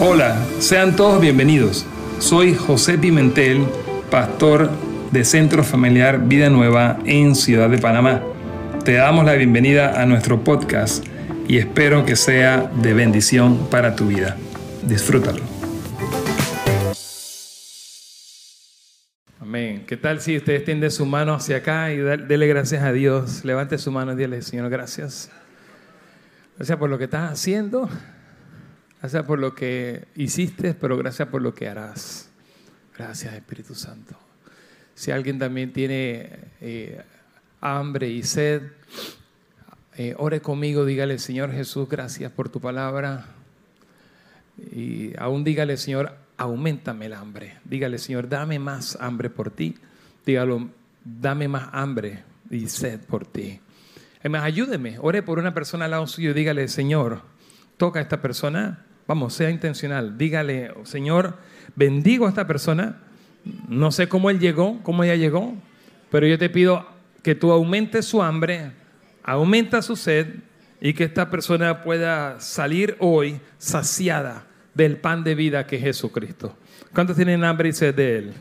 Hola, sean todos bienvenidos. Soy José Pimentel, pastor de Centro Familiar Vida Nueva en Ciudad de Panamá. Te damos la bienvenida a nuestro podcast y espero que sea de bendición para tu vida. Disfrútalo. Amén. ¿Qué tal si usted extiende su mano hacia acá y dele gracias a Dios? Levante su mano y dile, Señor, gracias. Gracias por lo que estás haciendo. Gracias por lo que hiciste, pero gracias por lo que harás. Gracias, Espíritu Santo. Si alguien también tiene eh, hambre y sed, eh, ore conmigo, dígale, Señor Jesús, gracias por tu palabra. Y aún dígale, Señor, aumentame el hambre. Dígale, Señor, dame más hambre por ti. Dígalo, dame más hambre y sed por ti. Además, ayúdeme. Ore por una persona al lado suyo. Dígale, Señor, toca a esta persona Vamos, sea intencional. Dígale, Señor, bendigo a esta persona. No sé cómo él llegó, cómo ella llegó, pero yo te pido que tú aumentes su hambre, aumenta su sed y que esta persona pueda salir hoy saciada del pan de vida que es Jesucristo. ¿Cuántos tienen hambre y sed de Él?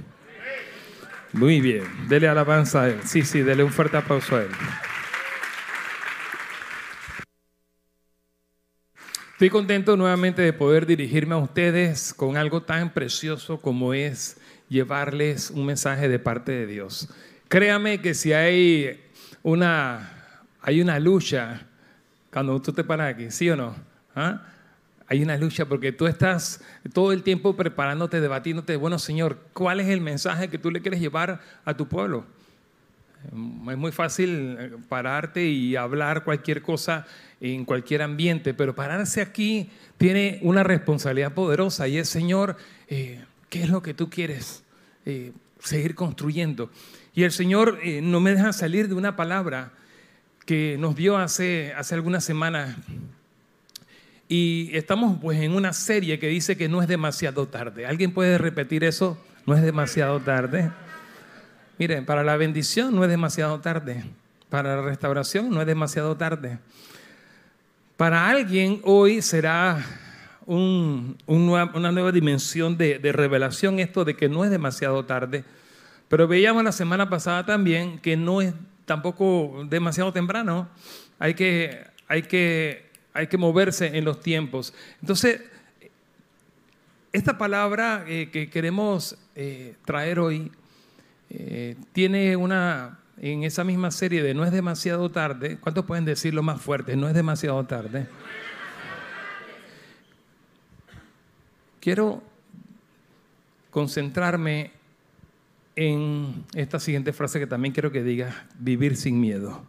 Muy bien, dele alabanza a Él. Sí, sí, dele un fuerte aplauso a Él. Estoy contento nuevamente de poder dirigirme a ustedes con algo tan precioso como es llevarles un mensaje de parte de Dios. Créame que si hay una, hay una lucha, cuando tú te paras aquí, ¿sí o no? ¿Ah? Hay una lucha porque tú estás todo el tiempo preparándote, debatiéndote, bueno Señor, ¿cuál es el mensaje que tú le quieres llevar a tu pueblo? Es muy fácil pararte y hablar cualquier cosa en cualquier ambiente, pero pararse aquí tiene una responsabilidad poderosa y es, Señor, eh, ¿qué es lo que tú quieres eh, seguir construyendo? Y el Señor eh, no me deja salir de una palabra que nos dio hace, hace algunas semanas. Y estamos pues en una serie que dice que no es demasiado tarde. ¿Alguien puede repetir eso? No es demasiado tarde. Miren, para la bendición no es demasiado tarde. Para la restauración no es demasiado tarde. Para alguien hoy será una nueva dimensión de, revelación esto de que no es demasiado tarde. Pero veíamos la semana pasada también que no es tampoco demasiado temprano. Hay que moverse en los tiempos. Entonces, esta palabra eh, que queremos eh, traer hoy eh, tiene una en esa misma serie de No es demasiado tarde, ¿cuántos pueden decirlo más fuerte? No es demasiado tarde. Quiero concentrarme en esta siguiente frase que también quiero que digas, vivir sin miedo.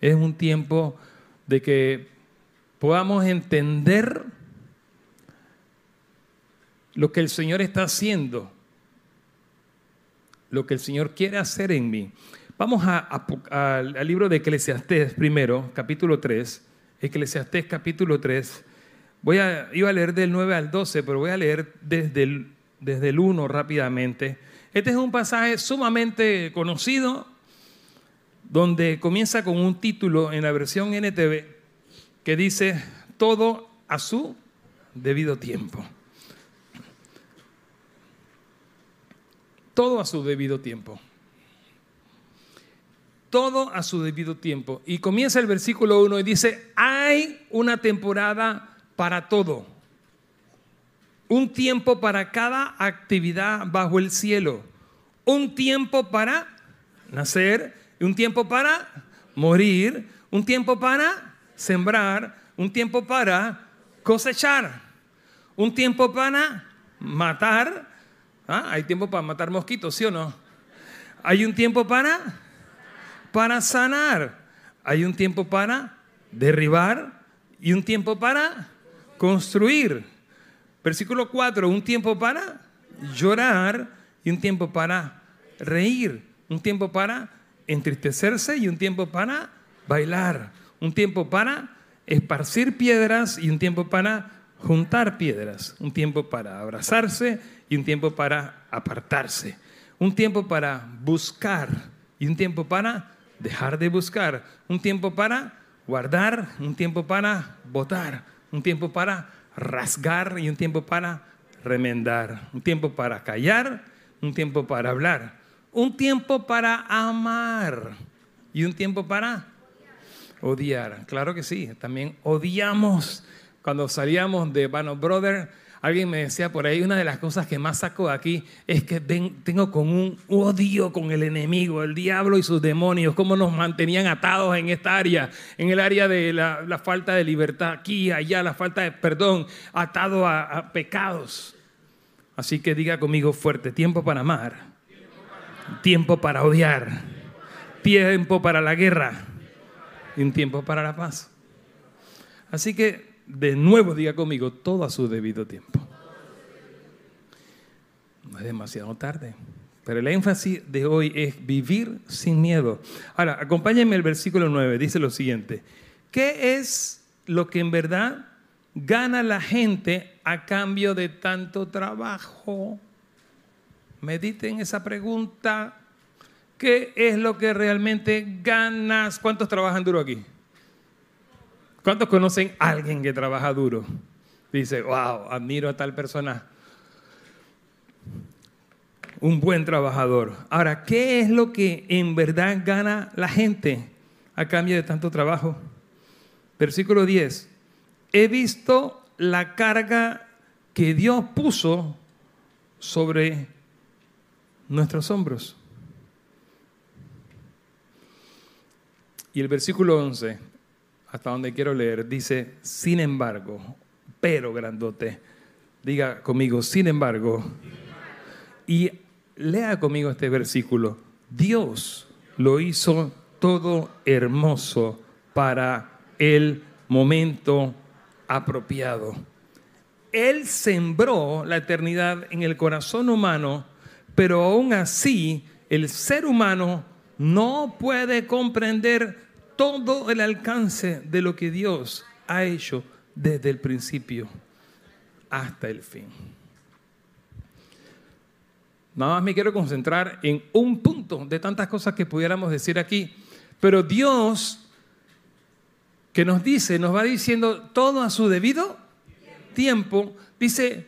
Es un tiempo de que podamos entender lo que el Señor está haciendo lo que el Señor quiere hacer en mí. Vamos al libro de Eclesiastés primero, capítulo 3. Eclesiastés capítulo 3. Voy a, iba a leer del 9 al 12, pero voy a leer desde el, desde el 1 rápidamente. Este es un pasaje sumamente conocido, donde comienza con un título en la versión NTV que dice, todo a su debido tiempo. Todo a su debido tiempo. Todo a su debido tiempo. Y comienza el versículo 1 y dice, hay una temporada para todo. Un tiempo para cada actividad bajo el cielo. Un tiempo para nacer, un tiempo para morir, un tiempo para sembrar, un tiempo para cosechar, un tiempo para matar, ¿Ah? Hay tiempo para matar mosquitos, ¿sí o no? Hay un tiempo para, para sanar. Hay un tiempo para derribar y un tiempo para construir. Versículo 4, un tiempo para llorar y un tiempo para reír. Un tiempo para entristecerse y un tiempo para bailar. Un tiempo para esparcir piedras y un tiempo para juntar piedras. Un tiempo para abrazarse y un tiempo para apartarse, un tiempo para buscar y un tiempo para dejar de buscar, un tiempo para guardar, un tiempo para votar, un tiempo para rasgar y un tiempo para remendar. Un tiempo para callar, un tiempo para hablar. Un tiempo para amar y un tiempo para odiar. Claro que sí, también odiamos cuando salíamos de Bano Brother Alguien me decía por ahí, una de las cosas que más saco de aquí es que tengo con un odio con el enemigo, el diablo y sus demonios, cómo nos mantenían atados en esta área, en el área de la, falta de libertad, aquí, allá, la falta de perdón, atado a, pecados. Así que diga conmigo fuerte, tiempo para amar, tiempo para odiar, tiempo para la guerra y un tiempo para la paz. Así que de nuevo diga conmigo, todo a su debido tiempo. No es demasiado tarde. Pero el énfasis de hoy es vivir sin miedo. Ahora, acompáñenme el versículo 9. Dice lo siguiente. ¿Qué es lo que en verdad gana la gente a cambio de tanto trabajo? Mediten esa pregunta. ¿Qué es lo que realmente ganas? ¿Cuántos trabajan duro aquí? ¿Cuántos conocen a alguien que trabaja duro? Dice, wow, admiro a tal persona. Un buen trabajador. Ahora, ¿qué es lo que en verdad gana la gente a cambio de tanto trabajo? Versículo 10. He visto la carga que Dios puso sobre nuestros hombros. Y el versículo 11 hasta donde quiero leer, dice, sin embargo, pero grandote. Diga conmigo, sin embargo. Y lea conmigo este versículo. Dios lo hizo todo hermoso para el momento apropiado. Él sembró la eternidad en el corazón humano, pero aún así el ser humano no puede comprender todo el alcance de lo que Dios ha hecho desde el principio hasta el fin. Nada más me quiero concentrar en un punto de tantas cosas que pudiéramos decir aquí, pero Dios que nos dice, nos va diciendo todo a su debido tiempo, dice,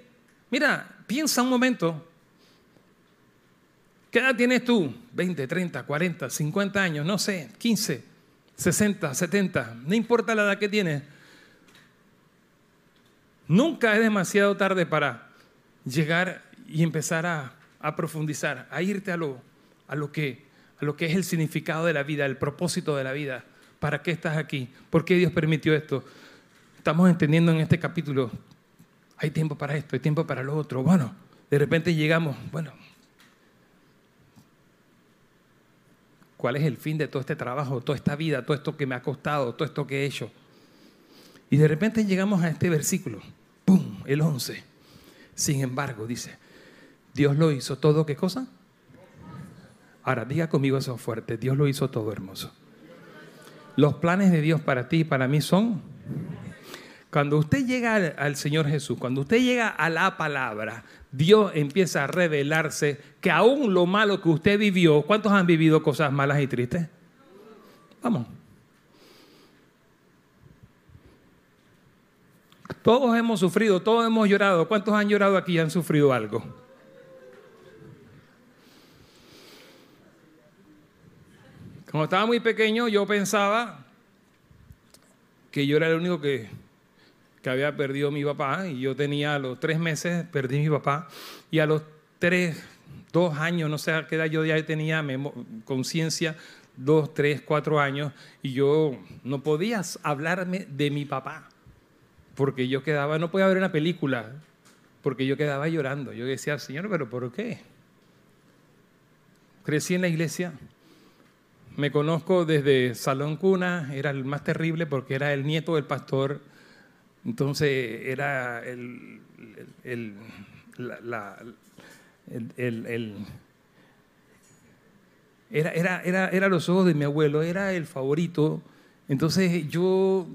mira, piensa un momento, ¿qué edad tienes tú? 20, 30, 40, 50 años, no sé, 15. 60, 70, no importa la edad que tienes, nunca es demasiado tarde para llegar y empezar a, profundizar, a irte a lo, a, lo que, a lo que es el significado de la vida, el propósito de la vida. ¿Para qué estás aquí? ¿Por qué Dios permitió esto? Estamos entendiendo en este capítulo, hay tiempo para esto, hay tiempo para lo otro. Bueno, de repente llegamos, bueno, ¿Cuál es el fin de todo este trabajo, toda esta vida, todo esto que me ha costado, todo esto que he hecho? Y de repente llegamos a este versículo, ¡pum! El 11. Sin embargo, dice, Dios lo hizo todo, ¿qué cosa? Ahora, diga conmigo eso fuerte, Dios lo hizo todo hermoso. Los planes de Dios para ti y para mí son... Cuando usted llega al Señor Jesús, cuando usted llega a la palabra, Dios empieza a revelarse que aún lo malo que usted vivió, ¿cuántos han vivido cosas malas y tristes? Vamos. Todos hemos sufrido, todos hemos llorado. ¿Cuántos han llorado aquí y han sufrido algo? Cuando estaba muy pequeño yo pensaba que yo era el único que que había perdido mi papá y yo tenía a los tres meses, perdí mi papá y a los tres, dos años, no sé a qué edad yo ya tenía conciencia, dos, tres, cuatro años y yo no podía hablarme de mi papá porque yo quedaba, no podía ver una película porque yo quedaba llorando. Yo decía, Señor, pero ¿por qué? Crecí en la iglesia, me conozco desde Salón Cuna, era el más terrible porque era el nieto del pastor entonces era el, el, era, era, era, era, los ojos de mi abuelo, era el favorito. Entonces yo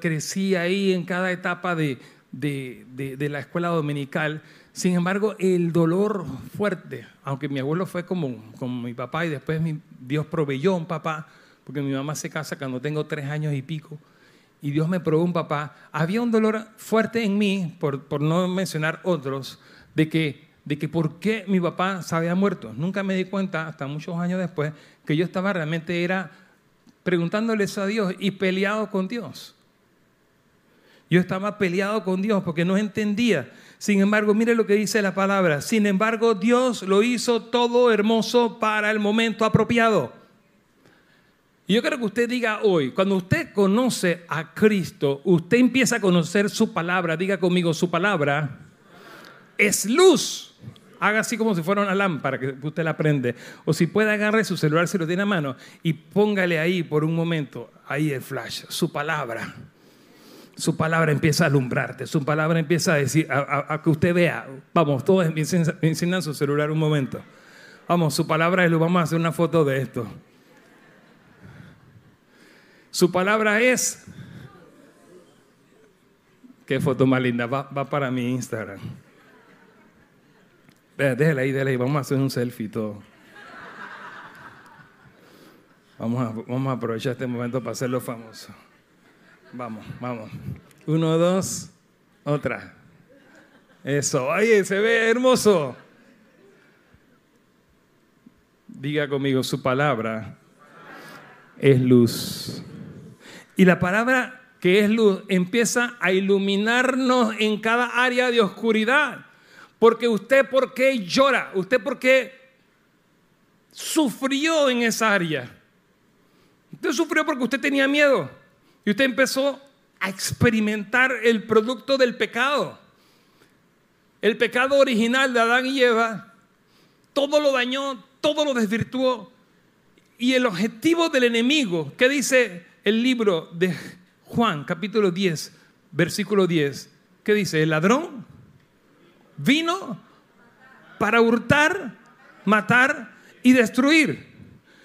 crecí ahí en cada etapa de, de, de, la escuela dominical. Sin embargo, el dolor fuerte, aunque mi abuelo fue como, como mi papá y después mi, Dios proveyó un papá, porque mi mamá se casa cuando tengo tres años y pico. Y Dios me probó un papá, había un dolor fuerte en mí, por, por no mencionar otros, de que, de que por qué mi papá se había muerto. Nunca me di cuenta, hasta muchos años después, que yo estaba realmente era preguntándole eso a Dios y peleado con Dios. Yo estaba peleado con Dios porque no entendía. Sin embargo, mire lo que dice la palabra. Sin embargo, Dios lo hizo todo hermoso para el momento apropiado. Y yo quiero que usted diga hoy, cuando usted conoce a Cristo, usted empieza a conocer su palabra. Diga conmigo, su palabra es luz. Haga así como si fuera una lámpara que usted la prende. O si puede agarre su celular si lo tiene a mano y póngale ahí por un momento, ahí el flash, su palabra su palabra empieza a alumbrarte, su palabra empieza a decir, a, que usted vea, vamos, todos enciendan su celular un momento. Vamos, su palabra es lo vamos a hacer una foto de esto. Su palabra es, qué foto más linda, va, para mi Instagram. Déjela ahí, déjela ahí, vamos a hacer un selfie todo. Vamos a, vamos a aprovechar este momento para hacerlo famoso. Vamos, vamos. Uno, dos, otra. Eso, oye, se ve hermoso. Diga conmigo, su palabra es luz. Y la palabra que es luz empieza a iluminarnos en cada área de oscuridad. Porque usted, ¿por qué llora? ¿Usted por qué sufrió en esa área? Usted sufrió porque usted tenía miedo. Y usted empezó a experimentar el producto del pecado. El pecado original de Adán y Eva, todo lo dañó, todo lo desvirtuó. Y el objetivo del enemigo, ¿qué dice el libro de Juan, capítulo 10, versículo 10? ¿Qué dice? El ladrón vino para hurtar, matar y destruir.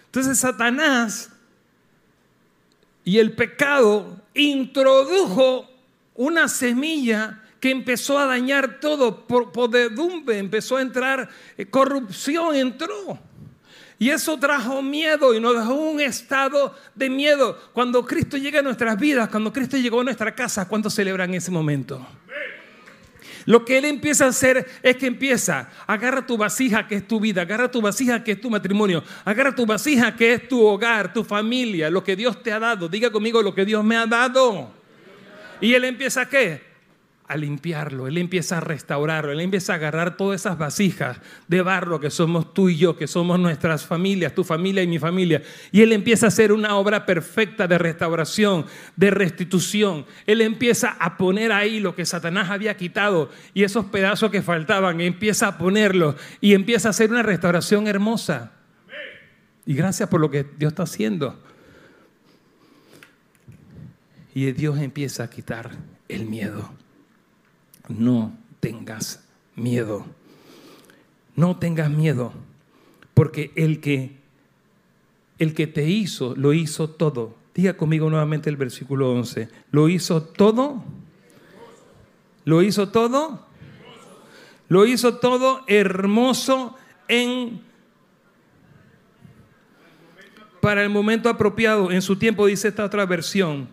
Entonces Satanás y el pecado introdujo una semilla que empezó a dañar todo, por podedumbre, empezó a entrar, eh, corrupción entró. Y eso trajo miedo y nos dejó un estado de miedo. Cuando Cristo llega a nuestras vidas, cuando Cristo llegó a nuestra casa, ¿cuánto celebran ese momento? Lo que Él empieza a hacer es que empieza, agarra tu vasija que es tu vida, agarra tu vasija que es tu matrimonio, agarra tu vasija que es tu hogar, tu familia, lo que Dios te ha dado. Diga conmigo lo que Dios me ha dado. Y Él empieza a qué? A limpiarlo, Él empieza a restaurarlo, Él empieza a agarrar todas esas vasijas de barro que somos tú y yo, que somos nuestras familias, tu familia y mi familia. Y Él empieza a hacer una obra perfecta de restauración, de restitución. Él empieza a poner ahí lo que Satanás había quitado y esos pedazos que faltaban, empieza a ponerlos y empieza a hacer una restauración hermosa. Y gracias por lo que Dios está haciendo. Y Dios empieza a quitar el miedo no tengas miedo. No tengas miedo, porque el que el que te hizo lo hizo todo. Diga conmigo nuevamente el versículo 11. Lo hizo todo. Lo hizo todo. Lo hizo todo hermoso en para el momento apropiado, en su tiempo, dice esta otra versión.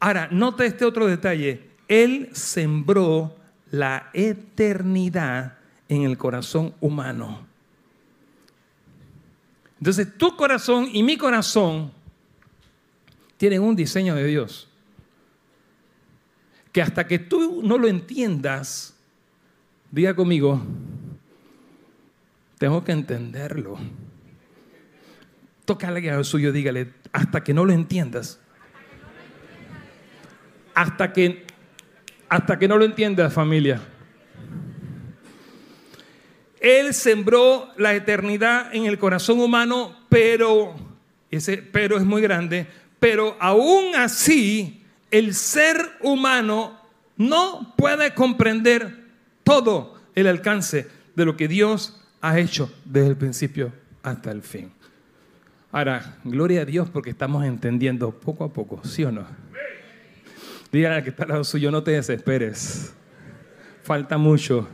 Ahora, nota este otro detalle. Él sembró la eternidad en el corazón humano. Entonces tu corazón y mi corazón tienen un diseño de Dios. Que hasta que tú no lo entiendas, diga conmigo, tengo que entenderlo. Toca a al suyo, dígale, hasta que no lo entiendas. Hasta que hasta que no lo entiendas, familia. Él sembró la eternidad en el corazón humano, pero, ese pero es muy grande, pero aún así el ser humano no puede comprender todo el alcance de lo que Dios ha hecho desde el principio hasta el fin. Ahora, gloria a Dios porque estamos entendiendo poco a poco, ¿sí o no? Dígale al que está al suyo, no te desesperes. Falta mucho.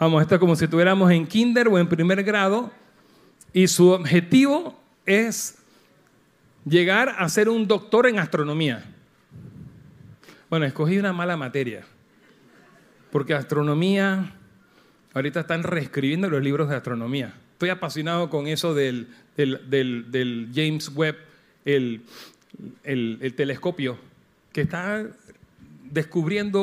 Vamos, esto es como si estuviéramos en kinder o en primer grado y su objetivo es llegar a ser un doctor en astronomía. Bueno, escogí una mala materia, porque astronomía, ahorita están reescribiendo los libros de astronomía. Estoy apasionado con eso del, del, James Webb, el, el telescopio, que está descubriendo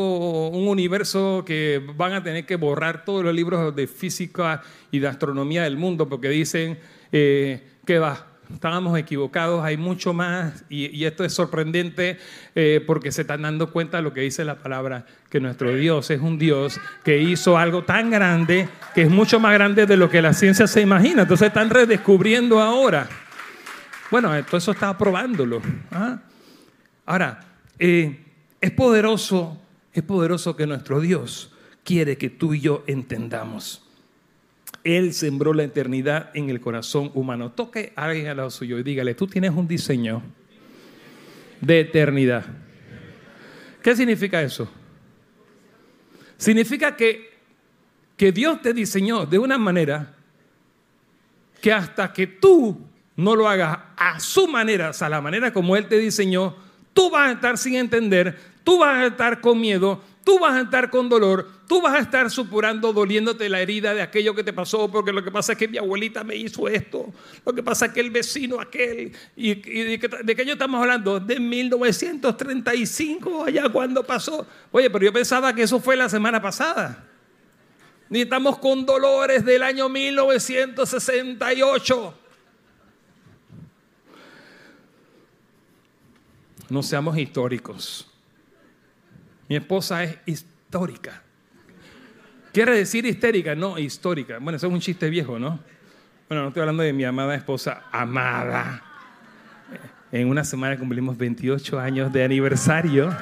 un universo que van a tener que borrar todos los libros de física y de astronomía del mundo porque dicen eh, que va, estábamos equivocados, hay mucho más y, esto es sorprendente eh, porque se están dando cuenta de lo que dice la palabra, que nuestro Dios es un Dios que hizo algo tan grande, que es mucho más grande de lo que la ciencia se imagina, entonces están redescubriendo ahora. Bueno, todo eso está probándolo. ¿ah? Ahora, eh, es poderoso, es poderoso que nuestro Dios quiere que tú y yo entendamos. Él sembró la eternidad en el corazón humano. Toque a alguien al lado suyo y dígale, tú tienes un diseño de eternidad. ¿Qué significa eso? Significa que, que Dios te diseñó de una manera que hasta que tú no lo hagas a su manera, o sea, la manera como Él te diseñó, tú vas a estar sin entender, tú vas a estar con miedo, tú vas a estar con dolor, tú vas a estar supurando, doliéndote la herida de aquello que te pasó, porque lo que pasa es que mi abuelita me hizo esto, lo que pasa es que el vecino aquel, y, de, qué, de, estamos hablando, de 1935, allá cuando pasó. Oye, pero yo pensaba que eso fue la semana pasada. Ni estamos con dolores del año 1968. No seamos históricos. Mi esposa es histórica. ¿Quiere decir histérica? No, histórica. Bueno, eso es un chiste viejo, ¿no? Bueno, no estoy hablando de mi amada esposa, amada. En una semana cumplimos 28 años de aniversario.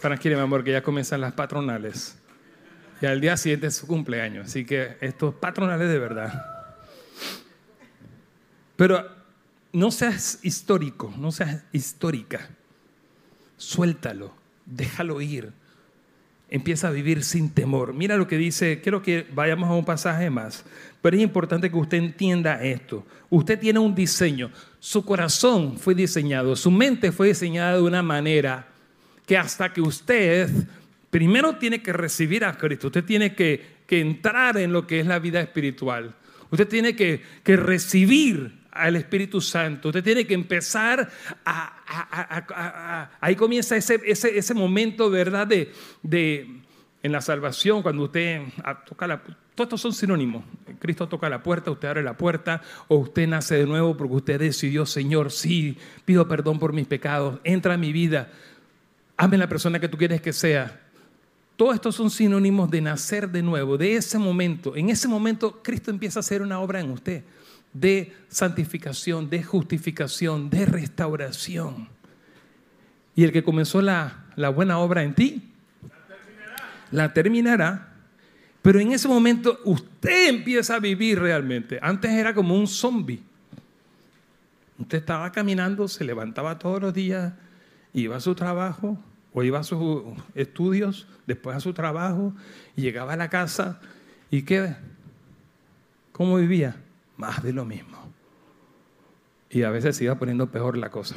Tranquila, mi amor, que ya comienzan las patronales. Y al día siguiente es su cumpleaños. Así que estos patronales de verdad. Pero no seas histórico, no seas histórica. Suéltalo, déjalo ir. Empieza a vivir sin temor. Mira lo que dice, quiero que vayamos a un pasaje más, pero es importante que usted entienda esto. Usted tiene un diseño, su corazón fue diseñado, su mente fue diseñada de una manera que hasta que usted primero tiene que recibir a Cristo, usted tiene que, entrar en lo que es la vida espiritual, usted tiene que, que recibir al Espíritu Santo. Usted tiene que empezar a... ahí comienza ese, ese, ese, momento, ¿verdad? De, de, en la salvación, cuando usted toca la... Todos estos son sinónimos. Cristo toca la puerta, usted abre la puerta, o usted nace de nuevo porque usted decidió, Señor, sí, pido perdón por mis pecados, entra en mi vida, hazme la persona que tú quieres que sea. Todos estos son sinónimos de nacer de nuevo, de ese momento. En ese momento Cristo empieza a hacer una obra en usted de santificación, de justificación, de restauración. Y el que comenzó la, buena obra en ti, la terminará. Pero en ese momento usted empieza a vivir realmente. Antes era como un zombie. Usted estaba caminando, se levantaba todos los días, iba a su trabajo o iba a sus estudios, después a su trabajo, llegaba a la casa y ¿qué? ¿Cómo vivía? Más de lo mismo. Y a veces iba poniendo peor la cosa.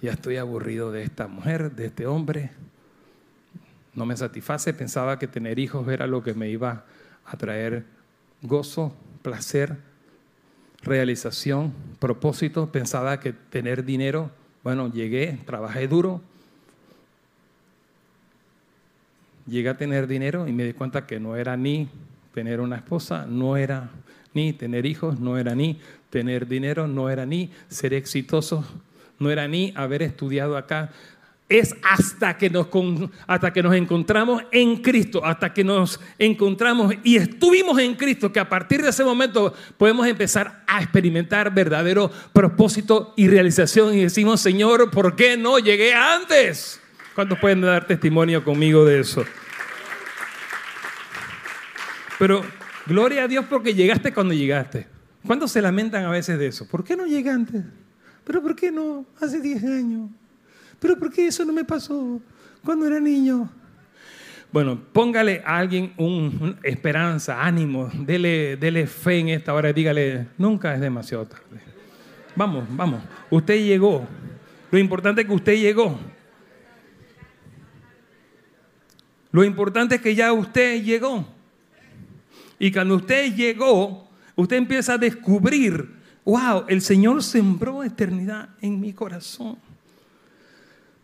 Ya estoy aburrido de esta mujer, de este hombre. No me satisface, pensaba que tener hijos era lo que me iba a traer gozo, placer, realización, propósito. Pensaba que tener dinero, bueno, llegué, trabajé duro, llegué a tener dinero y me di cuenta que no era ni tener una esposa, no era ni tener hijos, no era ni tener dinero, no era ni ser exitoso, no era ni haber estudiado acá. Es hasta que, nos, hasta que nos encontramos en Cristo, hasta que nos encontramos y estuvimos en Cristo, que a partir de ese momento podemos empezar a experimentar verdadero propósito y realización. Y decimos, Señor, ¿por qué no llegué antes? ¿Cuántos pueden dar testimonio conmigo de eso? Pero Gloria a Dios porque llegaste cuando llegaste. ¿Cuántos se lamentan a veces de eso? ¿Por qué no llegué antes? ¿Pero por qué no? Hace 10 años. ¿Pero por qué eso no me pasó cuando era niño? Bueno, póngale a alguien una esperanza, ánimo, dele, dele fe en esta hora y dígale, nunca es demasiado tarde. Vamos, vamos. Usted llegó. Lo importante es que usted llegó. Lo importante es que ya usted llegó. Y cuando usted llegó, usted empieza a descubrir, wow, el Señor sembró eternidad en mi corazón.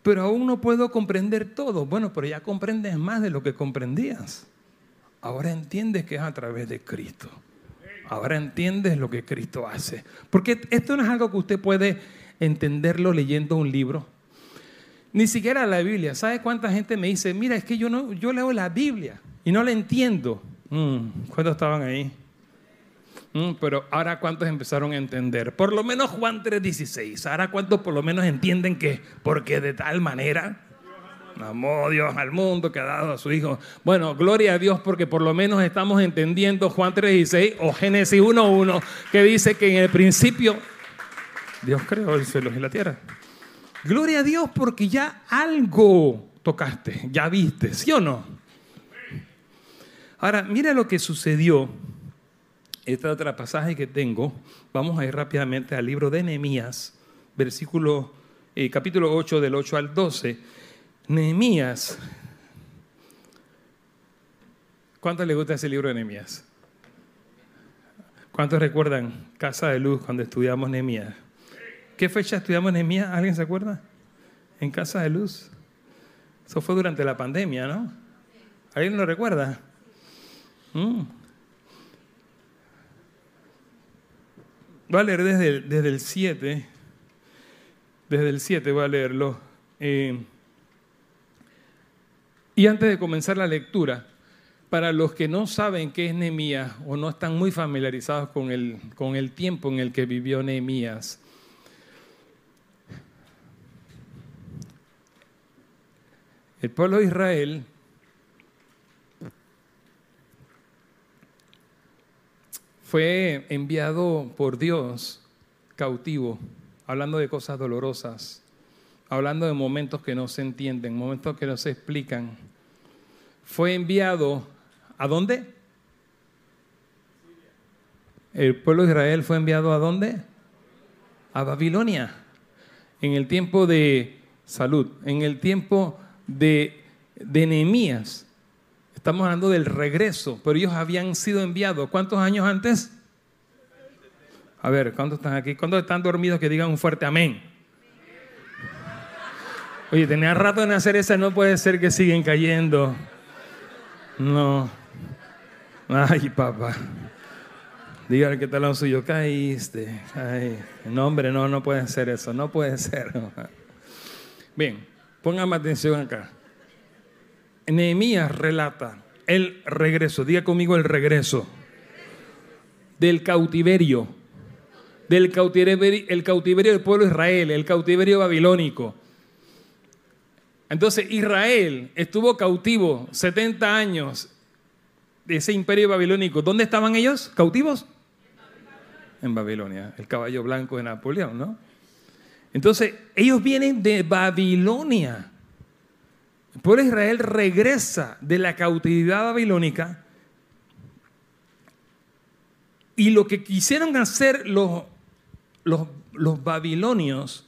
Pero aún no puedo comprender todo. Bueno, pero ya comprendes más de lo que comprendías. Ahora entiendes que es a través de Cristo. Ahora entiendes lo que Cristo hace. Porque esto no es algo que usted puede entenderlo leyendo un libro. Ni siquiera la Biblia. ¿Sabe cuánta gente me dice, mira, es que yo, no, yo leo la Biblia y no la entiendo? Mm, ¿Cuántos estaban ahí? Mm, pero ahora cuántos empezaron a entender. Por lo menos Juan 3:16. Ahora cuántos por lo menos entienden que porque de tal manera amó Dios al mundo que ha dado a su Hijo. Bueno, gloria a Dios porque por lo menos estamos entendiendo Juan 3:16 o Génesis 1:1 que dice que en el principio Dios creó el cielo y la tierra. Gloria a Dios porque ya algo tocaste, ya viste, ¿sí o no? Ahora, mira lo que sucedió. Esta otra pasaje que tengo, vamos a ir rápidamente al libro de Nehemías, versículo, eh, capítulo 8, del 8 al 12. Nehemías. ¿Cuánto le gusta ese libro de Nehemías? ¿Cuántos recuerdan Casa de Luz cuando estudiamos Nehemías? ¿Qué fecha estudiamos Nehemías? ¿Alguien se acuerda? En Casa de Luz. Eso fue durante la pandemia, ¿no? ¿Alguien lo recuerda? Mm. A leer desde el, desde el 7. Desde el 7 voy a leerlo. Eh, y antes de comenzar la lectura, para los que no saben qué es Nehemías o no están muy familiarizados con el, con el tiempo en el que vivió Nehemías, El pueblo de Israel fue enviado por Dios cautivo, hablando de cosas dolorosas, hablando de momentos que no se entienden, momentos que no se explican. Fue enviado a dónde? El pueblo de Israel fue enviado a dónde? A Babilonia. En el tiempo de salud, en el tiempo de, de Estamos hablando del regreso, pero ellos habían sido enviados. ¿Cuántos años antes? A ver, ¿cuántos están aquí? ¿Cuántos están dormidos que digan un fuerte amén? Oye, tenía rato de hacer esa, no puede ser que siguen cayendo. No. Ay, papá. Dígale que tal lo suyo, caíste. Ay, no, hombre, no, no puede ser eso, no puede ser. Bien, Póngame atención acá. Nehemías relata el regreso, diga conmigo el regreso del cautiverio, del cautiverio, el cautiverio del pueblo de Israel, el cautiverio babilónico. Entonces Israel estuvo cautivo 70 años de ese imperio babilónico. ¿Dónde estaban ellos? ¿Cautivos? En Babilonia, el caballo blanco de Napoleón, ¿no? Entonces, ellos vienen de Babilonia. El pueblo Israel regresa de la cautividad babilónica y lo que quisieron hacer los, los, los babilonios,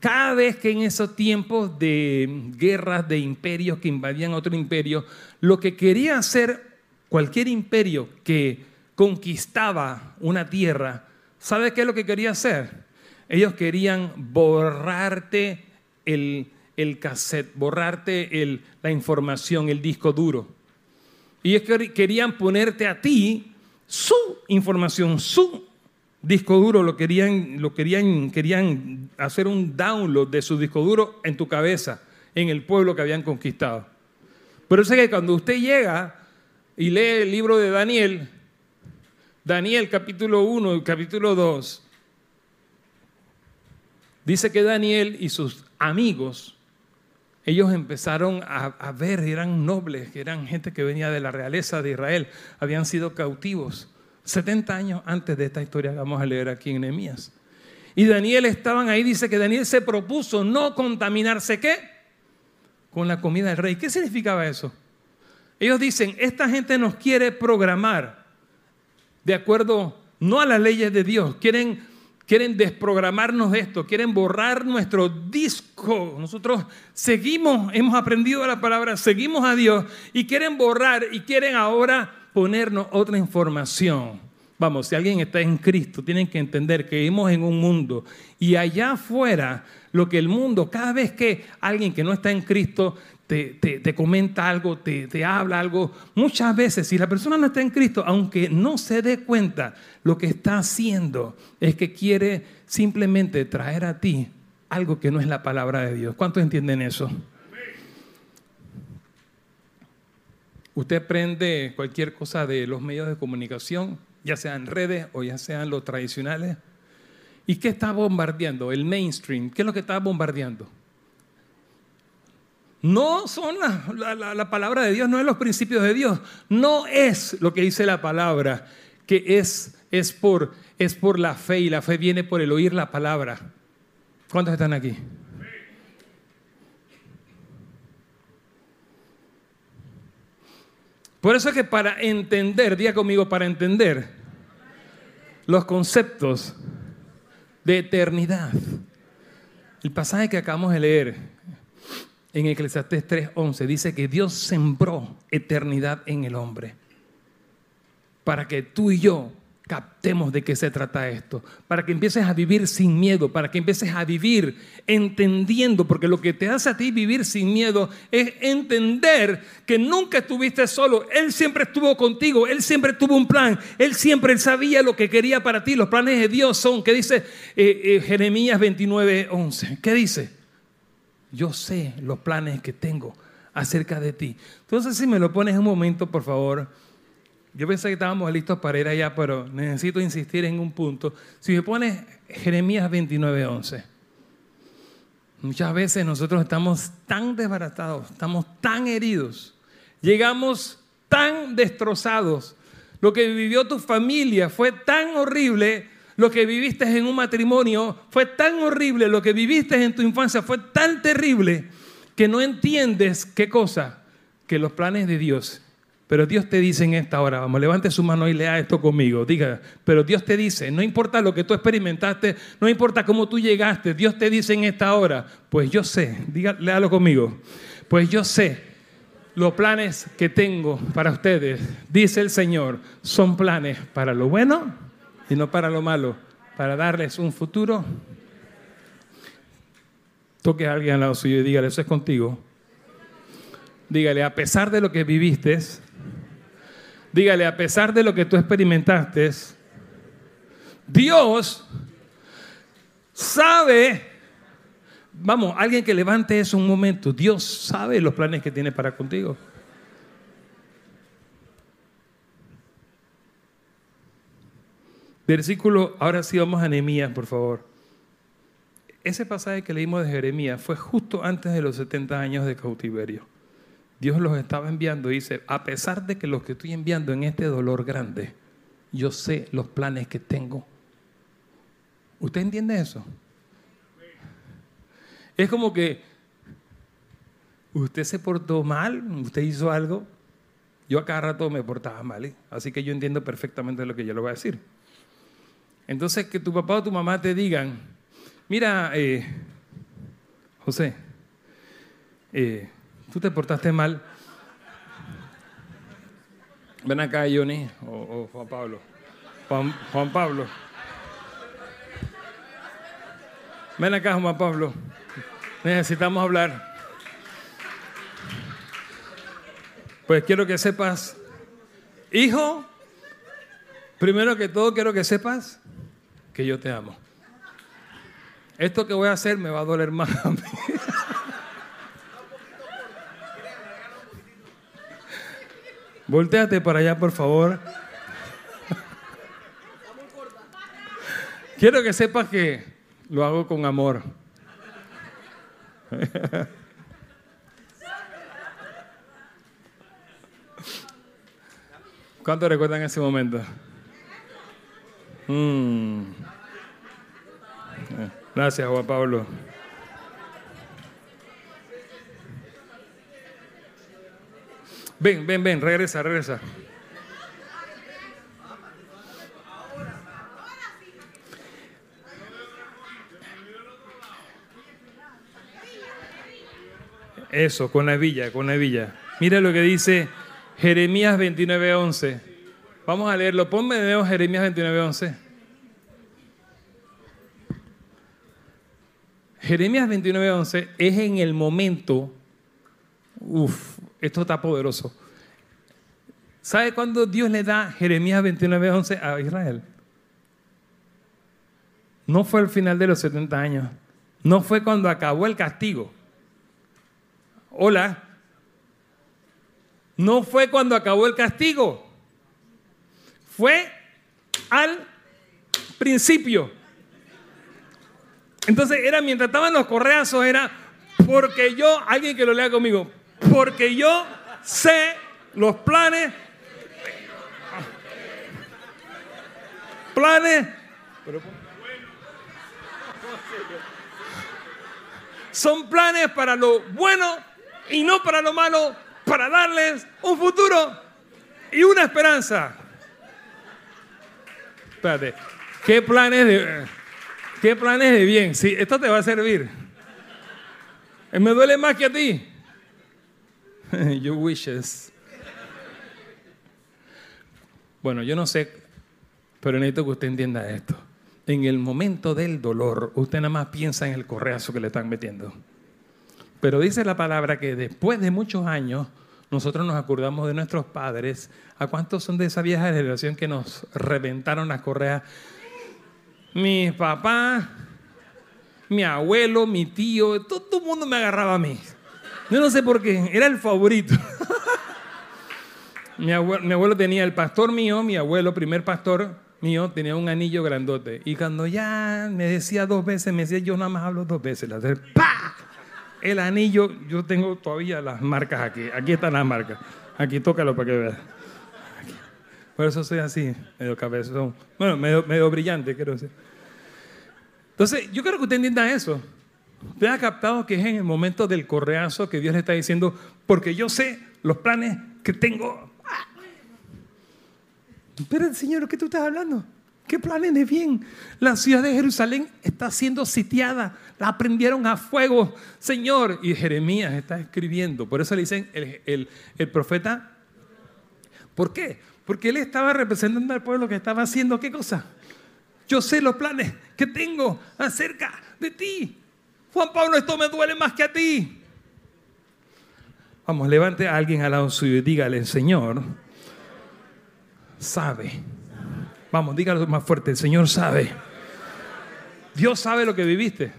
cada vez que en esos tiempos de guerras de imperios que invadían otro imperio, lo que quería hacer cualquier imperio que conquistaba una tierra, ¿sabe qué es lo que quería hacer? Ellos querían borrarte el, cassette, borrarte la información, el disco duro. Y ellos querían ponerte a ti su información, su disco duro, lo querían, lo querían, querían hacer un download de su disco duro en tu cabeza, en el pueblo que habían conquistado. Pero sé que cuando usted llega y lee el libro de Daniel, Daniel capítulo 1 y capítulo 2, Dice que Daniel y sus amigos, ellos empezaron a, ver, eran nobles, eran gente que venía de la realeza de Israel, habían sido cautivos 70 años antes de esta historia que vamos a leer aquí en Nehemías. Y Daniel estaban ahí, dice que Daniel se propuso no contaminarse, ¿qué? Con la comida del rey. ¿Qué significaba eso? Ellos dicen, esta gente nos quiere programar de acuerdo no a las leyes de Dios, quieren quieren desprogramarnos de esto, quieren borrar nuestro disco. Nosotros seguimos, hemos aprendido la palabra, seguimos a Dios y quieren borrar y quieren ahora ponernos otra información. Vamos, si alguien está en Cristo, tienen que entender que vivimos en un mundo y allá afuera, lo que el mundo, cada vez que alguien que no está en Cristo te, comenta algo, te, te habla algo, muchas veces si la persona no está en Cristo, aunque no se dé cuenta, lo que está haciendo es que quiere simplemente traer a ti algo que no es la palabra de Dios. ¿Cuántos entienden eso? Usted prende cualquier cosa de los medios de comunicación ya sean redes o ya sean los tradicionales. ¿Y qué está bombardeando? El mainstream. ¿Qué es lo que está bombardeando? No son la, palabra de Dios, no es los principios de Dios. No es lo que dice la palabra, que es, es, por, es por la fe y la fe viene por el oír la palabra. ¿Cuántos están aquí? Por eso es que para entender, diga conmigo, para entender los conceptos de eternidad. El pasaje que acabamos de leer en Eclesiastés 3:11 dice que Dios sembró eternidad en el hombre para que tú y yo captemos de qué se trata esto, para que empieces a vivir sin miedo, para que empieces a vivir entendiendo, porque lo que te hace a ti vivir sin miedo es entender que nunca estuviste solo, Él siempre estuvo contigo, Él siempre tuvo un plan, Él siempre sabía lo que quería para ti, los planes de Dios son, ¿qué dice eh, eh, Jeremías 29, 11? ¿Qué dice? Yo sé los planes que tengo acerca de ti. Entonces, si me lo pones un momento, por favor. Yo pensé que estábamos listos para ir allá, pero necesito insistir en un punto. Si me pones Jeremías 29:11, muchas veces nosotros estamos tan desbaratados, estamos tan heridos, llegamos tan destrozados. Lo que vivió tu familia fue tan horrible, lo que viviste en un matrimonio fue tan horrible, lo que viviste en tu infancia fue tan terrible que no entiendes qué cosa, que los planes de Dios pero Dios te dice en esta hora, vamos, levante su mano y lea esto conmigo. Diga, pero Dios te dice, no importa lo que tú experimentaste, no importa cómo tú llegaste, Dios te dice en esta hora, pues yo sé, diga, léalo conmigo, pues yo sé los planes que tengo para ustedes, dice el Señor, son planes para lo bueno y no para lo malo, para darles un futuro. Toque a alguien al lado suyo y dígale, eso es contigo. Dígale, a pesar de lo que viviste, Dígale, a pesar de lo que tú experimentaste, Dios sabe, vamos, alguien que levante eso un momento, Dios sabe los planes que tiene para contigo. Versículo, ahora sí vamos a Nehemías, por favor. Ese pasaje que leímos de Jeremías fue justo antes de los 70 años de cautiverio. Dios los estaba enviando y dice, a pesar de que los que estoy enviando en este dolor grande, yo sé los planes que tengo. ¿Usted entiende eso? Es como que usted se portó mal, usted hizo algo, yo a cada rato me portaba mal, ¿eh? así que yo entiendo perfectamente lo que yo le voy a decir. Entonces, que tu papá o tu mamá te digan, mira, eh, José, eh, tú te portaste mal. Ven acá, Johnny, o, Juan Pablo. Juan, Juan Pablo. Ven acá, Juan Pablo. Necesitamos hablar. Pues quiero que sepas, hijo, primero que todo quiero que sepas que yo te amo. Esto que voy a hacer me va a doler más a mí. Volteate para allá, por favor. Quiero que sepas que lo hago con amor. ¿Cuánto recuerdan ese momento? Mm. Gracias, Juan Pablo. Ven, ven, ven, regresa, regresa. Eso, con la hebilla, con la hebilla. Mira lo que dice Jeremías 29:11. Vamos a leerlo. Ponme de nuevo Jeremías 29:11. Jeremías 29:11 es en el momento, uff, esto está poderoso. ¿Sabe cuándo Dios le da Jeremías 29:11 a Israel? No fue al final de los 70 años. No fue cuando acabó el castigo. Hola. No fue cuando acabó el castigo. Fue al principio. Entonces era mientras estaban los correazos, era porque yo, alguien que lo lea conmigo, porque yo sé los planes, planes, son planes para lo bueno y no para lo malo, para darles un futuro y una esperanza. Espérate, ¿qué planes de, qué planes de bien? Sí, esto te va a servir. Me duele más que a ti. Your wishes. Bueno, yo no sé, pero necesito que usted entienda esto en el momento del dolor, usted nada más piensa en el correazo que le están metiendo. Pero dice la palabra que después de muchos años, nosotros nos acordamos de nuestros padres. ¿A cuántos son de esa vieja generación que nos reventaron las correas? Mi papá, mi abuelo, mi tío, todo el mundo me agarraba a mí. Yo no sé por qué, era el favorito. mi, abuelo, tenía el pastor mío, mi abuelo, primer pastor, mío tenía un anillo grandote. Y cuando ya me decía dos veces, me decía, yo nada más hablo dos veces. La ¡pa! El anillo, yo tengo todavía las marcas aquí. Aquí están las marcas. Aquí tócalo para que veas. Por eso soy así, medio cabezón. Bueno, medio, medio brillante, quiero decir. Entonces, yo quiero que usted entienda eso. Usted ha captado que es en el momento del correazo que Dios le está diciendo, porque yo sé los planes que tengo pero Señor, ¿qué tú estás hablando? ¿Qué planes de bien? La ciudad de Jerusalén está siendo sitiada, la prendieron a fuego, Señor. Y Jeremías está escribiendo. Por eso le dicen el, el profeta. ¿Por qué? Porque él estaba representando al pueblo que estaba haciendo qué cosa. Yo sé los planes que tengo acerca de ti. Juan Pablo, esto me duele más que a ti. Vamos, levante a alguien al lado suyo y dígale, Señor, sabe. Vamos, dígalo más fuerte, el Señor sabe. Dios sabe lo que viviste.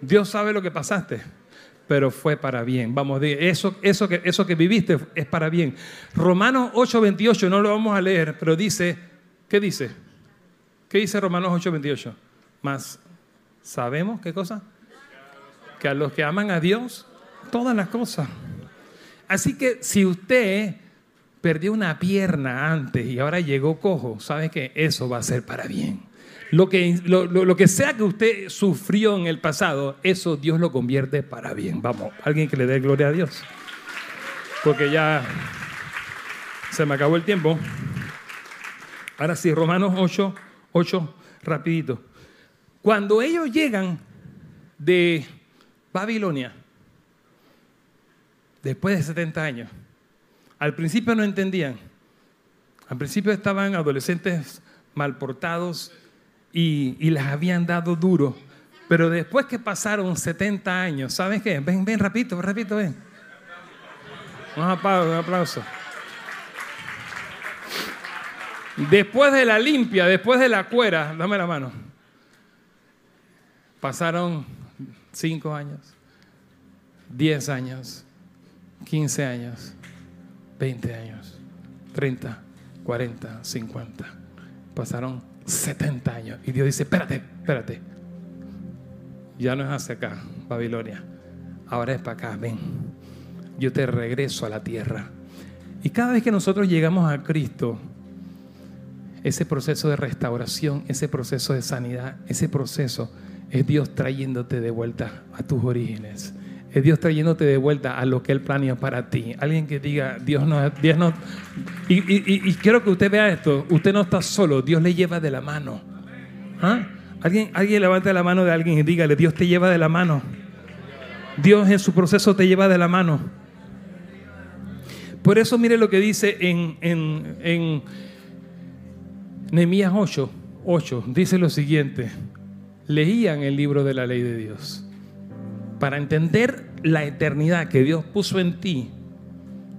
Dios sabe lo que pasaste, pero fue para bien. Vamos, eso, eso, que, eso que viviste es para bien. Romanos 8:28, no lo vamos a leer, pero dice, ¿qué dice? ¿Qué dice Romanos 8:28? Más, ¿sabemos qué cosa? Que a los que aman a Dios, todas las cosas. Así que si usted perdió una pierna antes y ahora llegó cojo, ¿sabe que Eso va a ser para bien. Lo que, lo, que sea que usted sufrió en el pasado, eso Dios lo convierte para bien. Vamos, alguien que le dé gloria a Dios. Porque ya se me acabó el tiempo. Ahora sí, Romanos 8, 8, rapidito. Cuando ellos llegan de Babilonia, después de 70 años, al principio no entendían. Al principio estaban adolescentes mal portados y, les habían dado duro. Pero después que pasaron 70 años, ¿saben qué? Ven, ven, rapidito, rapidito, ven. Un aplauso, un aplauso. Después de la limpia, después de la cuera, dame la mano. Pasaron 5 años, 10 años, 15 años, 20 años, 30, 40, 50. Pasaron 70 años. Y Dios dice, espérate, espérate. Ya no es hacia acá, Babilonia. Ahora es para acá, ven. Yo te regreso a la tierra. Y cada vez que nosotros llegamos a Cristo, ese proceso de restauración, ese proceso de sanidad, ese proceso es Dios trayéndote de vuelta a tus orígenes. Es Dios trayéndote de vuelta a lo que Él planeó para ti. Alguien que diga, Dios no... Dios no y, quiero que usted vea esto. Usted no está solo, Dios le lleva de la mano. ¿Ah? ¿Alguien, alguien levante la mano de alguien y dígale, Dios te lleva de la mano. Dios en su proceso te lleva de la mano. Por eso mire lo que dice en, en, en Nehemías 8, 8. Dice lo siguiente. Leían el libro de la ley de Dios. Para entender la eternidad que Dios puso en ti,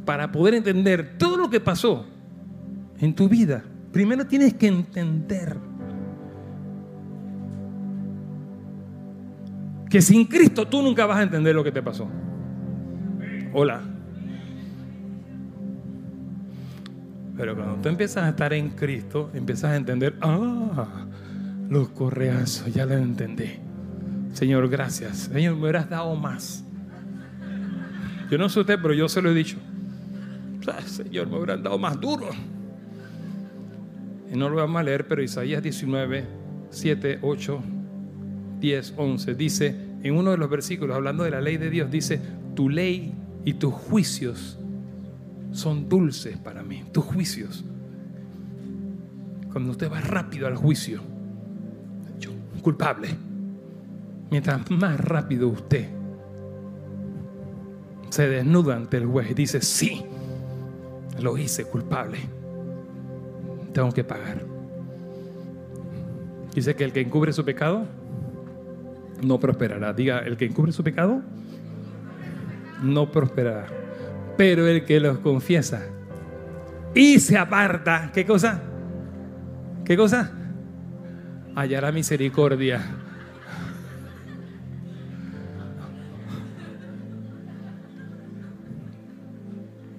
para poder entender todo lo que pasó en tu vida, primero tienes que entender que sin Cristo tú nunca vas a entender lo que te pasó. Hola. Pero cuando tú empiezas a estar en Cristo, empiezas a entender, ah, los correazos, ya lo entendí. Señor, gracias. Señor, me hubieras dado más. Yo no sé usted, pero yo se lo he dicho. Señor, me hubieran dado más duro. Y no lo vamos a leer, pero Isaías 19, 7, 8 10, 11, dice, en uno de los versículos, hablando de la ley de Dios, dice, tu ley y tus juicios son dulces para mí, tus juicios. Cuando usted va rápido al juicio, culpable. Mientras más rápido usted se desnuda ante el juez y dice, sí, lo hice culpable, tengo que pagar. Dice que el que encubre su pecado, no prosperará. Diga, el que encubre su pecado, no prosperará. Pero el que los confiesa y se aparta, ¿qué cosa? ¿Qué cosa? Hallará misericordia.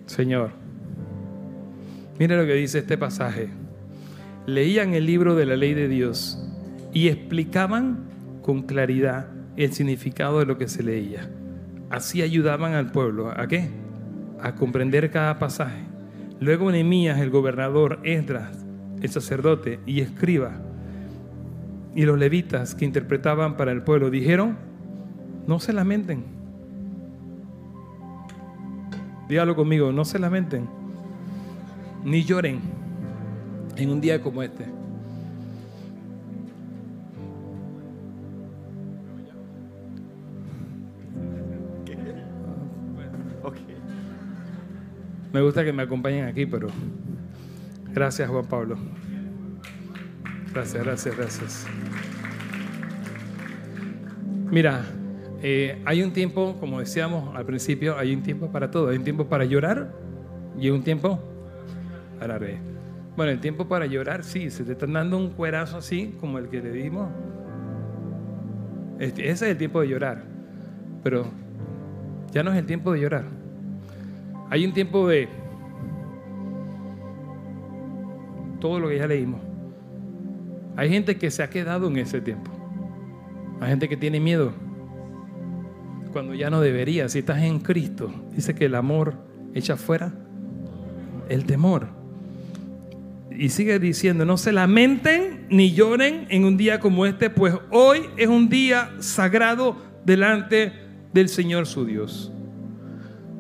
Señor, mire lo que dice este pasaje. Leían el libro de la ley de Dios y explicaban con claridad el significado de lo que se leía. Así ayudaban al pueblo. ¿A qué? A comprender cada pasaje. Luego Nehemías, el gobernador, Esdras, el sacerdote y escriba, y los levitas que interpretaban para el pueblo, dijeron, no se lamenten. Dígalo conmigo, no se lamenten, ni lloren en un día como este. Me gusta que me acompañen aquí, pero gracias Juan Pablo. Gracias, gracias, gracias. Mira, eh, hay un tiempo, como decíamos al principio, hay un tiempo para todo. Hay un tiempo para llorar y un tiempo para reír. Bueno, el tiempo para llorar, sí, se te están dando un cuerazo así, como el que le dimos. Ese es el tiempo de llorar. Pero ya no es el tiempo de llorar. Hay un tiempo de todo lo que ya leímos. Hay gente que se ha quedado en ese tiempo. Hay gente que tiene miedo cuando ya no debería. Si estás en Cristo, dice que el amor echa fuera el temor. Y sigue diciendo, no se lamenten ni lloren en un día como este, pues hoy es un día sagrado delante del Señor su Dios.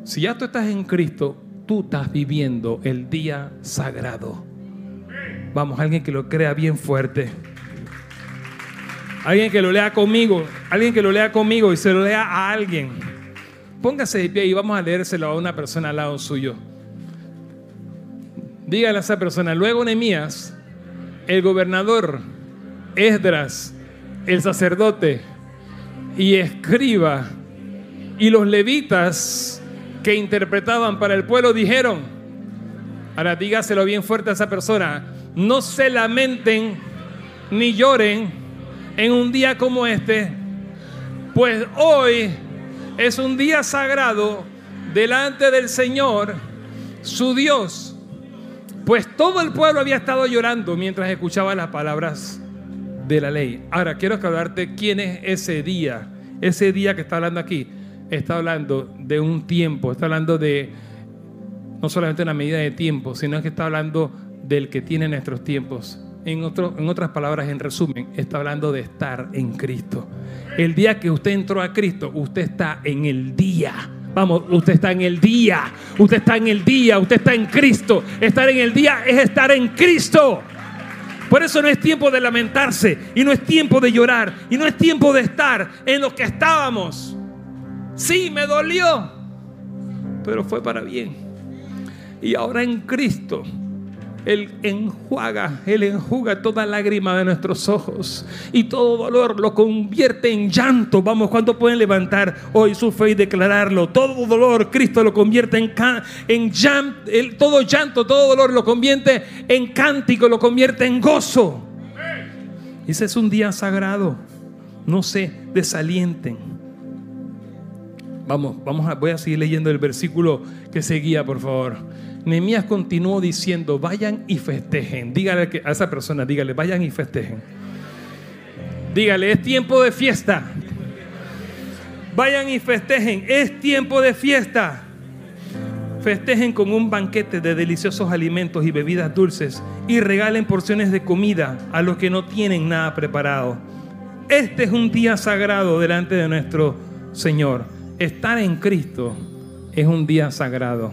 Si ya tú estás en Cristo, tú estás viviendo el día sagrado. Vamos, alguien que lo crea bien fuerte. Alguien que lo lea conmigo. Alguien que lo lea conmigo y se lo lea a alguien. Póngase de pie y vamos a leérselo a una persona al lado suyo. Dígale a esa persona. Luego Nehemías, el gobernador, Esdras, el sacerdote y escriba y los levitas que interpretaban para el pueblo dijeron, ahora dígaselo bien fuerte a esa persona, no se lamenten ni lloren en un día como este, pues hoy es un día sagrado delante del Señor, su Dios. Pues todo el pueblo había estado llorando mientras escuchaba las palabras de la ley. Ahora quiero hablarte quién es ese día, ese día que está hablando aquí está hablando de un tiempo, está hablando de no solamente una medida de tiempo, sino que está hablando del que tiene nuestros tiempos. En, otro, en otras palabras, en resumen, está hablando de estar en Cristo. El día que usted entró a Cristo, usted está en el día. Vamos, usted está en el día, usted está en el día, usted está en Cristo. Estar en el día es estar en Cristo. Por eso no es tiempo de lamentarse y no es tiempo de llorar y no es tiempo de estar en lo que estábamos. Sí, me dolió, pero fue para bien. Y ahora en Cristo él enjuaga, Él enjuga toda lágrima de nuestros ojos y todo dolor lo convierte en llanto. Vamos, ¿cuánto pueden levantar hoy su fe y declararlo? Todo dolor, Cristo lo convierte en, en llanto, todo llanto, todo dolor lo convierte en cántico, lo convierte en gozo. Ese es un día sagrado. No se desalienten. Vamos, vamos a, voy a seguir leyendo el versículo que seguía, por favor. Nehemías continuó diciendo, vayan y festejen. Dígale a esa persona, dígale, vayan y festejen. Dígale, es tiempo de fiesta. Vayan y festejen, es tiempo de fiesta. Festejen con un banquete de deliciosos alimentos y bebidas dulces y regalen porciones de comida a los que no tienen nada preparado. Este es un día sagrado delante de nuestro Señor. Estar en Cristo es un día sagrado.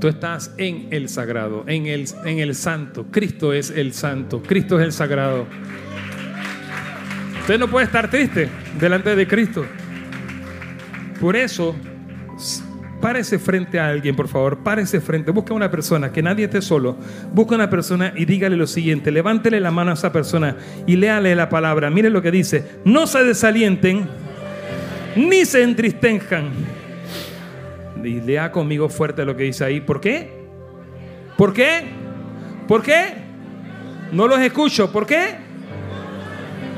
Tú estás en el sagrado, en el, en el santo. Cristo es el santo, Cristo es el sagrado. Usted no puede estar triste delante de Cristo. Por eso, párese frente a alguien, por favor, párese frente, busca una persona, que nadie esté solo, busca una persona y dígale lo siguiente, levántele la mano a esa persona y léale la palabra, mire lo que dice, no se desalienten ni se entristezcan y lea conmigo fuerte lo que dice ahí. ¿Por qué? ¿Por qué? ¿Por qué? No los escucho. ¿Por qué?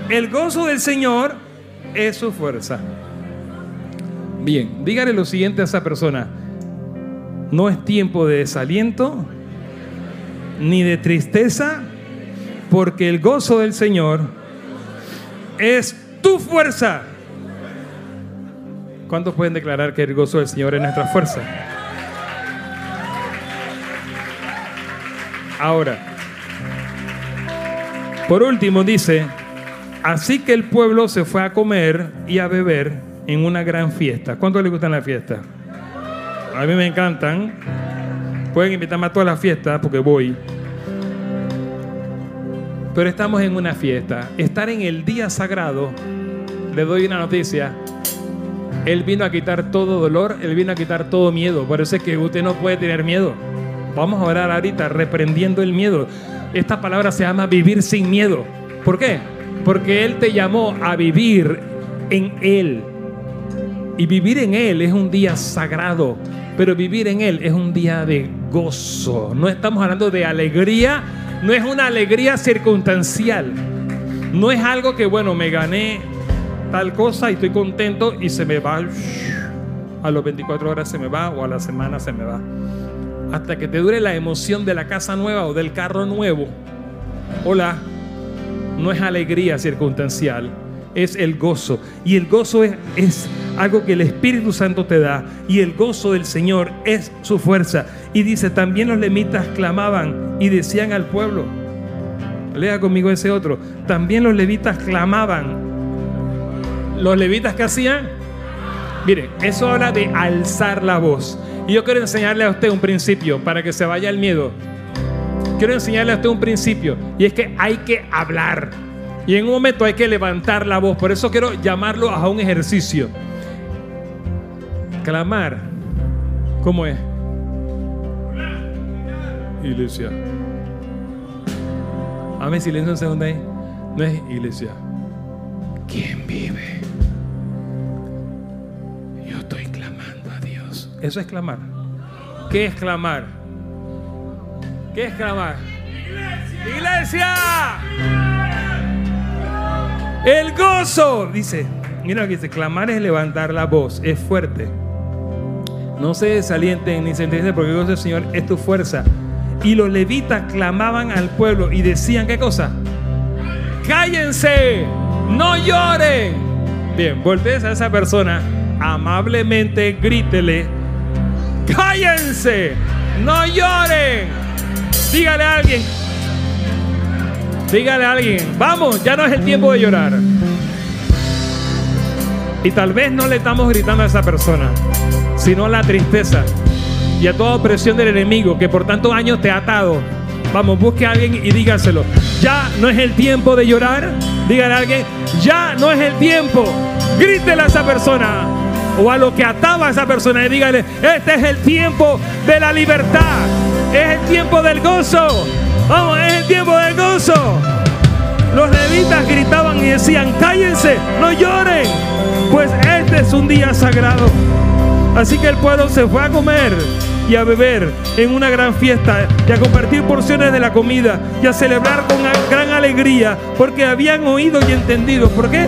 El gozo del Señor es su fuerza. Bien, dígale lo siguiente a esa persona. No es tiempo de desaliento ni de tristeza, porque el gozo del Señor es tu fuerza. ¿Cuántos pueden declarar que el gozo del Señor es nuestra fuerza? Ahora, por último dice, así que el pueblo se fue a comer y a beber en una gran fiesta. ¿Cuántos les gustan las fiestas? A mí me encantan. Pueden invitarme a todas las fiestas porque voy. Pero estamos en una fiesta. Estar en el día sagrado, le doy una noticia, él vino a quitar todo dolor, Él vino a quitar todo miedo. Por eso es que usted no puede tener miedo. Vamos a orar ahorita reprendiendo el miedo. Esta palabra se llama vivir sin miedo. ¿Por qué? Porque Él te llamó a vivir en Él. Y vivir en Él es un día sagrado, pero vivir en Él es un día de gozo. No estamos hablando de alegría, no es una alegría circunstancial. No es algo que, bueno, me gané tal cosa y estoy contento y se me va, a los 24 horas se me va o a la semana se me va. Hasta que te dure la emoción de la casa nueva o del carro nuevo. Hola, no es alegría circunstancial, es el gozo. Y el gozo es, es algo que el Espíritu Santo te da. Y el gozo del Señor es su fuerza. Y dice, también los lemitas clamaban y decían al pueblo, lea conmigo ese otro, también los levitas clamaban los levitas que hacían, mire, eso habla de alzar la voz. Y yo quiero enseñarle a usted un principio para que se vaya el miedo. Quiero enseñarle a usted un principio y es que hay que hablar. Y en un momento hay que levantar la voz. Por eso quiero llamarlo a un ejercicio. Clamar. ¿Cómo es? Iglesia. Dame silencio un segundo ahí. No es iglesia. ¿Quién vive? Eso es clamar. ¿Qué es clamar? ¿Qué es clamar? Iglesia. El gozo. Dice, mira lo que dice, clamar es levantar la voz, es fuerte. No se desalienten ni se entienden porque el gozo del Señor es tu fuerza. Y los levitas clamaban al pueblo y decían, ¿qué cosa? Cállense no lloren. Bien, voltees a esa persona, amablemente grítele, cállense, no lloren. Dígale a alguien, dígale a alguien, vamos, ya no es el tiempo de llorar. Y tal vez no le estamos gritando a esa persona, sino a la tristeza y a toda opresión del enemigo que por tantos años te ha atado Vamos, busque a alguien y dígaselo. Ya no es el tiempo de llorar. Dígale a alguien, ya no es el tiempo. Grítele a esa persona o a lo que ataba a esa persona y dígale, este es el tiempo de la libertad. Es el tiempo del gozo. Vamos, es el tiempo del gozo. Los levitas gritaban y decían, cállense, no lloren, pues este es un día sagrado. Así que el pueblo se fue a comer y a beber en una gran fiesta y a compartir porciones de la comida y a celebrar con gran alegría porque habían oído y entendido. ¿Por qué?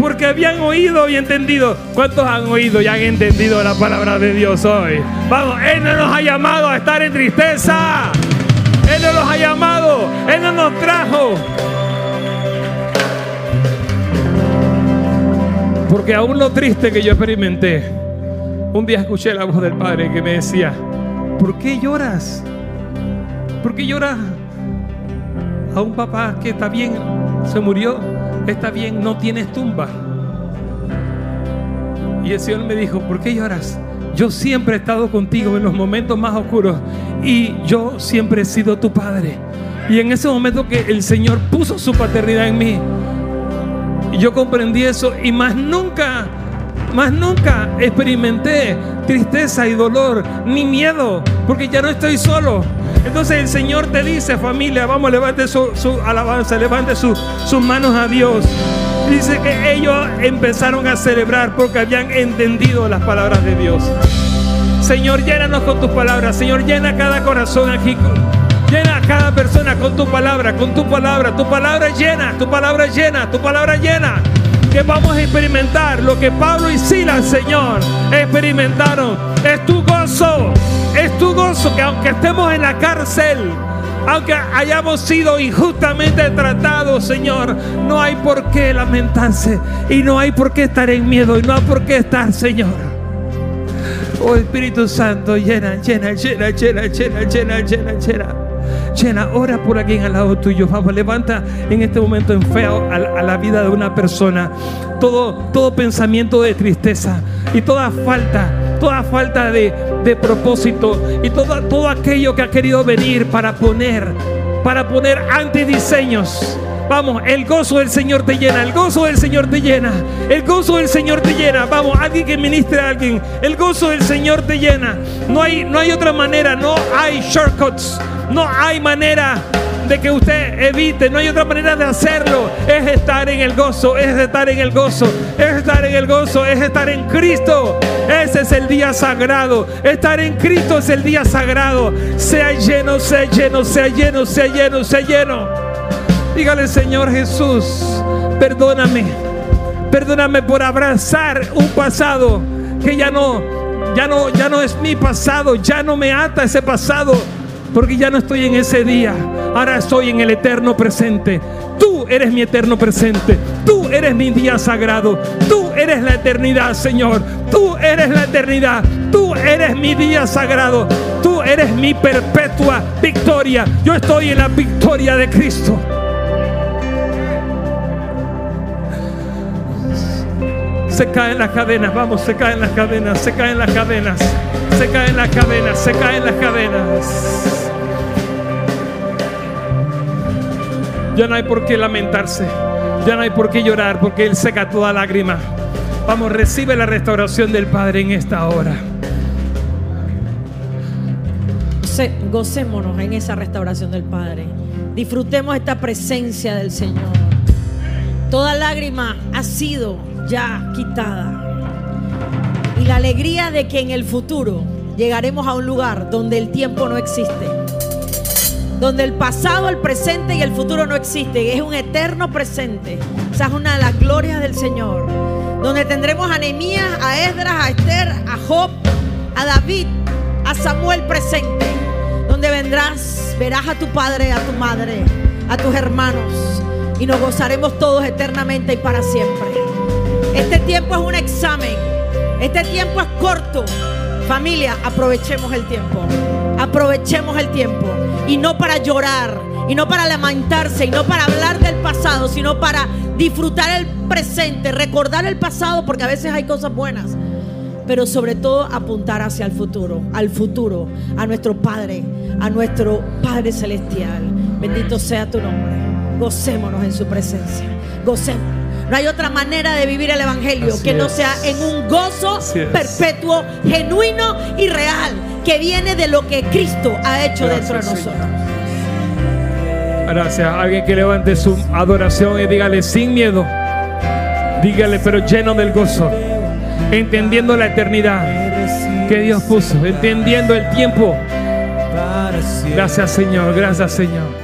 Porque habían oído y entendido. ¿Cuántos han oído y han entendido la palabra de Dios hoy? Vamos, Él no nos ha llamado a estar en tristeza. Él no nos ha llamado. Él no nos trajo. Porque aún lo triste que yo experimenté, un día escuché la voz del Padre que me decía, ¿por qué lloras? ¿Por qué lloras a un papá que está bien, se murió, está bien, no tienes tumba? Y el Señor me dijo, ¿por qué lloras? Yo siempre he estado contigo en los momentos más oscuros y yo siempre he sido tu padre. Y en ese momento que el Señor puso su paternidad en mí, yo comprendí eso y más nunca, más nunca experimenté tristeza y dolor ni miedo, porque ya no estoy solo. Entonces el Señor te dice, familia, vamos, levante su, alabanza, levante sus manos a Dios. Dice que ellos empezaron a celebrar porque habían entendido las palabras de Dios. Señor, llénanos con tus palabras. Señor, llena cada corazón aquí. Llena a cada persona con tu palabra, con tu palabra. Tu palabra llena, tu palabra llena, tu palabra llena. Que vamos a experimentar lo que Pablo y Silas, Señor, experimentaron. Es tu gozo, es tu gozo que aunque estemos en la cárcel, aunque hayamos sido injustamente tratados, Señor, no hay por qué lamentarse y no hay por qué estar en miedo y no hay por qué estar, Señor. Oh Espíritu Santo, llena, llena, llena, llena, llena, llena, llena, llena. Llena, ora por alguien al lado tuyo. Vamos, levanta en este momento en feo a, la vida de una persona. Todo, todo pensamiento de tristeza y toda falta, toda falta de, de propósito y todo, todo aquello que ha querido venir para poner, para poner antidiseños. Vamos, el gozo del Señor te llena, el gozo del Señor te llena, el gozo del Señor te llena. Vamos, alguien que ministre a alguien, el gozo del Señor te llena. No hay, no hay otra manera, no hay shortcuts, no hay manera de que usted evite, no hay otra manera de hacerlo. Es estar en el gozo, es estar en el gozo, es estar en el gozo, es estar en Cristo. Ese es el día sagrado. Estar en Cristo es el día sagrado. Sea lleno, sea lleno, sea lleno, sea lleno, sea lleno. Dígale, Señor Jesús, perdóname. Perdóname por abrazar un pasado que ya no, ya no, ya no es mi pasado, ya no me ata ese pasado porque ya no estoy en ese día. Ahora estoy en el eterno presente. Tú eres mi eterno presente. Tú eres mi día sagrado. Tú eres la eternidad, Señor. Tú eres la eternidad. Tú eres mi día sagrado. Tú eres mi perpetua victoria. Yo estoy en la victoria de Cristo. Se caen las cadenas, vamos, se caen las cadenas, se caen las cadenas, se caen las cadenas, se caen las cadenas. Ya no hay por qué lamentarse. Ya no hay por qué llorar porque Él seca toda lágrima. Vamos, recibe la restauración del Padre en esta hora. Gocémonos en esa restauración del Padre. Disfrutemos esta presencia del Señor. Toda lágrima ha sido ya quitada. Y la alegría de que en el futuro llegaremos a un lugar donde el tiempo no existe donde el pasado, el presente y el futuro no existen, es un eterno presente. Esa es una de las glorias del Señor. Donde tendremos a Nehemías, a Esdras, a Esther, a Job, a David, a Samuel presente. Donde vendrás, verás a tu padre, a tu madre, a tus hermanos y nos gozaremos todos eternamente y para siempre. Este tiempo es un examen. Este tiempo es corto. Familia, aprovechemos el tiempo. Aprovechemos el tiempo. Y no para llorar, y no para lamentarse, y no para hablar del pasado, sino para disfrutar el presente, recordar el pasado, porque a veces hay cosas buenas. pero sobre todo apuntar hacia el futuro, al futuro, a nuestro Padre, a nuestro Padre Celestial. Bendito sea tu nombre. Gocémonos en su presencia. Gocémonos. No hay otra manera de vivir el Evangelio Así que no sea en un gozo perpetuo, genuino y real, que viene de lo que Cristo ha hecho Gracias, dentro de Señor. nosotros. Gracias. Alguien que levante su adoración y dígale sin miedo. Dígale, pero lleno del gozo. Entendiendo la eternidad que Dios puso. Entendiendo el tiempo. Gracias, Señor. Gracias, Señor.